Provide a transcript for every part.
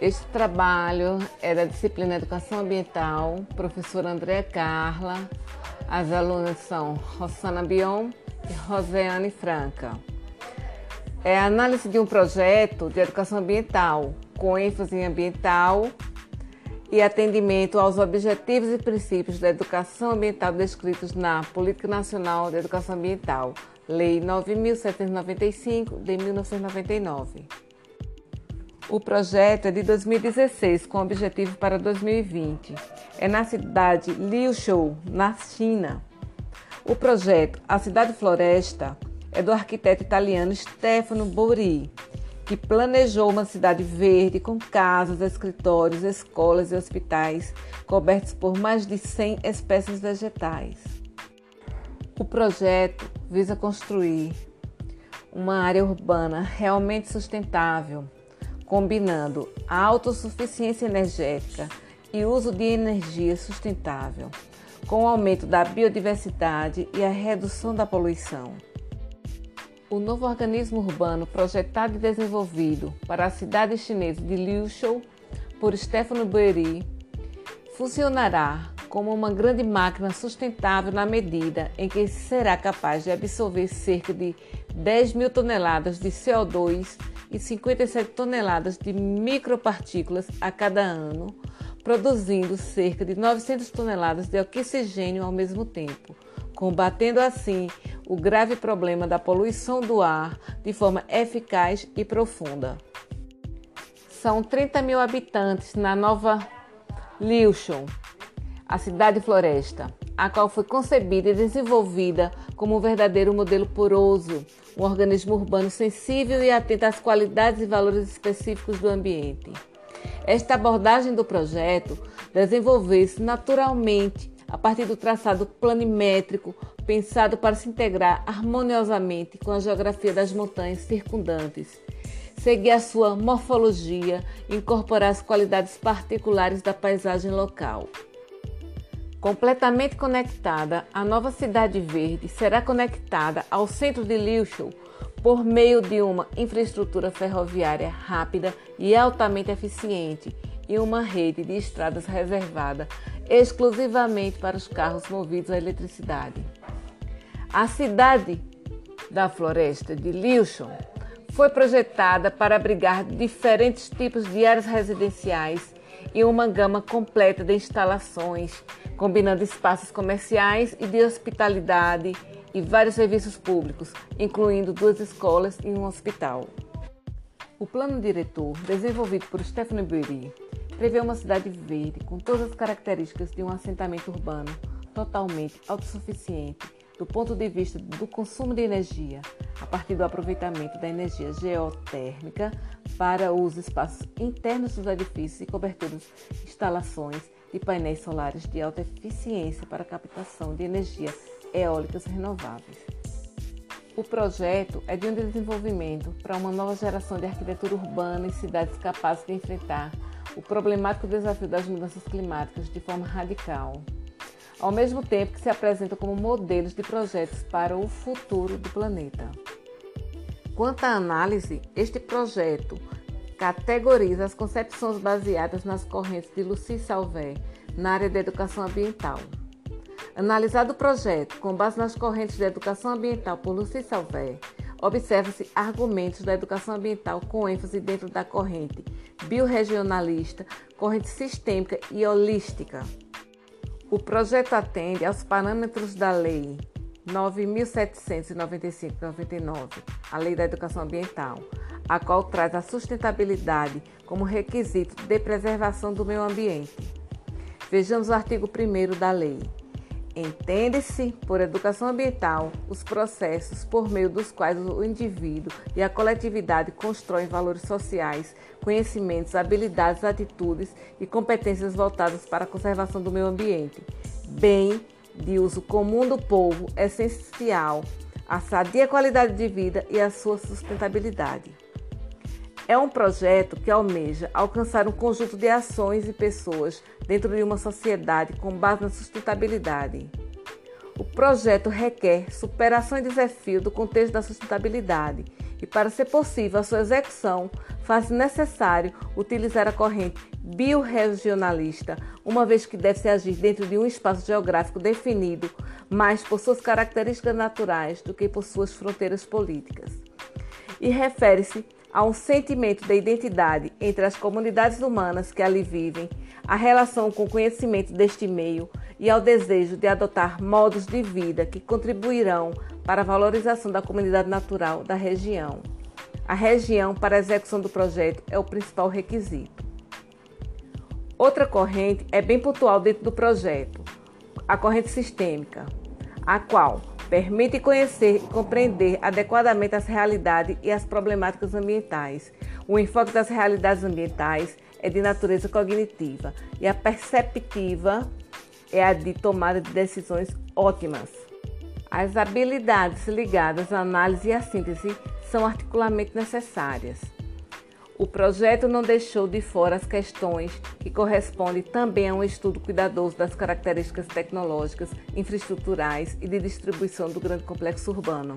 Este trabalho é da disciplina Educação Ambiental, professora Andréa Carla. As alunas são Rosana Bion e Roseane Franca. É a análise de um projeto de educação ambiental, com ênfase em ambiental e atendimento aos objetivos e princípios da educação ambiental descritos na Política Nacional de Educação Ambiental, Lei 9.795 de 1999. O projeto é de 2016, com objetivo para 2020. É na cidade Liuzhou, na China. O projeto A Cidade Floresta é do arquiteto italiano Stefano Bori, que planejou uma cidade verde com casas, escritórios, escolas e hospitais cobertos por mais de 100 espécies vegetais. O projeto visa construir uma área urbana realmente sustentável, combinando a autossuficiência energética e uso de energia sustentável, com o aumento da biodiversidade e a redução da poluição. O novo organismo urbano projetado e desenvolvido para a cidade chinesa de Liuzhou por Stefano Boeri funcionará como uma grande máquina sustentável na medida em que será capaz de absorver cerca de 10 mil toneladas de CO2 e 57 toneladas de micropartículas a cada ano, produzindo cerca de 900 toneladas de oxigênio ao mesmo tempo, combatendo assim o grave problema da poluição do ar de forma eficaz e profunda. São 30 mil habitantes na nova Liushon, a cidade floresta, a qual foi concebida e desenvolvida como um verdadeiro modelo poroso, um organismo urbano sensível e atento às qualidades e valores específicos do ambiente. Esta abordagem do projeto desenvolveu-se naturalmente a partir do traçado planimétrico pensado para se integrar harmoniosamente com a geografia das montanhas circundantes, seguir a sua morfologia e incorporar as qualidades particulares da paisagem local. Completamente conectada, a nova Cidade Verde será conectada ao centro de Liuchow por meio de uma infraestrutura ferroviária rápida e altamente eficiente e uma rede de estradas reservada exclusivamente para os carros movidos a eletricidade. A cidade da floresta de Liuchon foi projetada para abrigar diferentes tipos de áreas residenciais e uma gama completa de instalações, combinando espaços comerciais e de hospitalidade e vários serviços públicos, incluindo duas escolas e um hospital. O plano diretor, desenvolvido por Stephanie Berry, prevê uma cidade verde com todas as características de um assentamento urbano totalmente autossuficiente do ponto de vista do consumo de energia, a partir do aproveitamento da energia geotérmica para os espaços internos dos edifícios e coberturas, instalações de painéis solares de alta eficiência para captação de energia eólicas renováveis. O projeto é de um desenvolvimento para uma nova geração de arquitetura urbana e cidades capazes de enfrentar o problemático desafio das mudanças climáticas de forma radical, ao mesmo tempo que se apresentam como modelos de projetos para o futuro do planeta. Quanto à análise, este projeto categoriza as concepções baseadas nas correntes de Lucie Salvé na área da educação ambiental. Analisado o projeto com base nas correntes de educação ambiental por Lucie Salvé, observa-se argumentos da educação ambiental com ênfase dentro da corrente biorregionalista, corrente sistêmica e holística. O projeto atende aos parâmetros da Lei 9.795-99, a Lei da Educação Ambiental, a qual traz a sustentabilidade como requisito de preservação do meio ambiente. Vejamos o artigo 1 da lei. Entende-se por educação ambiental os processos por meio dos quais o indivíduo e a coletividade constroem valores sociais, conhecimentos, habilidades, atitudes e competências voltadas para a conservação do meio ambiente, bem de uso comum do povo, essencial à sadia qualidade de vida e à sua sustentabilidade. É um projeto que almeja alcançar um conjunto de ações e pessoas dentro de uma sociedade com base na sustentabilidade. O projeto requer superação e desafio do contexto da sustentabilidade, e para ser possível a sua execução, faz necessário utilizar a corrente biorregionalista, uma vez que deve se agir dentro de um espaço geográfico definido, mais por suas características naturais do que por suas fronteiras políticas. E refere-se a um sentimento de identidade entre as comunidades humanas que ali vivem, a relação com o conhecimento deste meio e ao desejo de adotar modos de vida que contribuirão para a valorização da comunidade natural da região. A região para a execução do projeto é o principal requisito. Outra corrente é bem pontual dentro do projeto, a corrente sistêmica, a qual permite conhecer e compreender adequadamente as realidades e as problemáticas ambientais. O enfoque das realidades ambientais é de natureza cognitiva e a perceptiva é a de tomada de decisões ótimas. As habilidades ligadas à análise e à síntese são articularmente necessárias. O projeto não deixou de fora as questões que correspondem também a um estudo cuidadoso das características tecnológicas, infraestruturais e de distribuição do grande complexo urbano.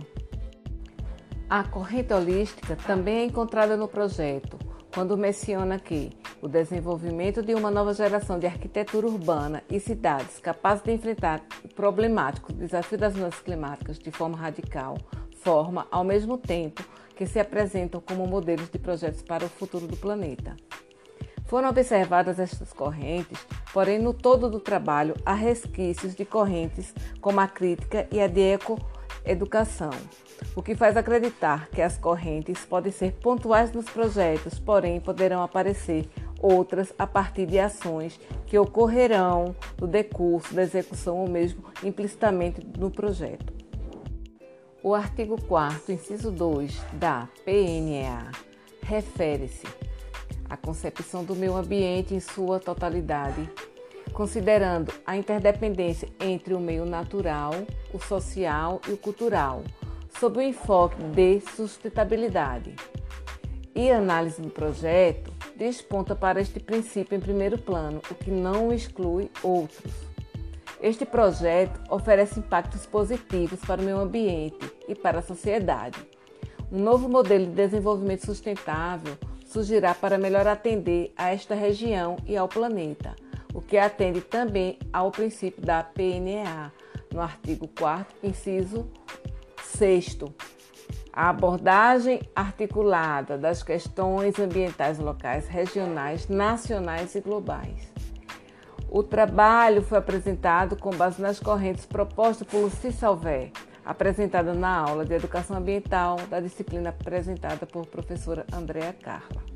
A corrente holística também é encontrada no projeto, quando menciona que o desenvolvimento de uma nova geração de arquitetura urbana e cidades capazes de enfrentar o problemático desafio das mudanças climáticas de forma radical forma, ao mesmo tempo, que se apresentam como modelos de projetos para o futuro do planeta. Foram observadas estas correntes, porém, no todo do trabalho há resquícios de correntes como a crítica e a de ecoeducação, o que faz acreditar que as correntes podem ser pontuais nos projetos, porém poderão aparecer outras a partir de ações que ocorrerão no decurso da execução ou mesmo implicitamente no projeto. O artigo 4 inciso 2 da PNEA refere-se à concepção do meio ambiente em sua totalidade, considerando a interdependência entre o meio natural, o social e o cultural, sob o enfoque de sustentabilidade. E a análise do projeto desponta para este princípio em primeiro plano, o que não exclui outros. Este projeto oferece impactos positivos para o meio ambiente e para a sociedade. Um novo modelo de desenvolvimento sustentável surgirá para melhor atender a esta região e ao planeta, o que atende também ao princípio da PNA, no artigo 4, inciso 6 a abordagem articulada das questões ambientais locais, regionais, nacionais e globais. O trabalho foi apresentado com base nas correntes propostas por Luci Salvé, apresentada na aula de Educação Ambiental da disciplina apresentada por professora Andréa Carla.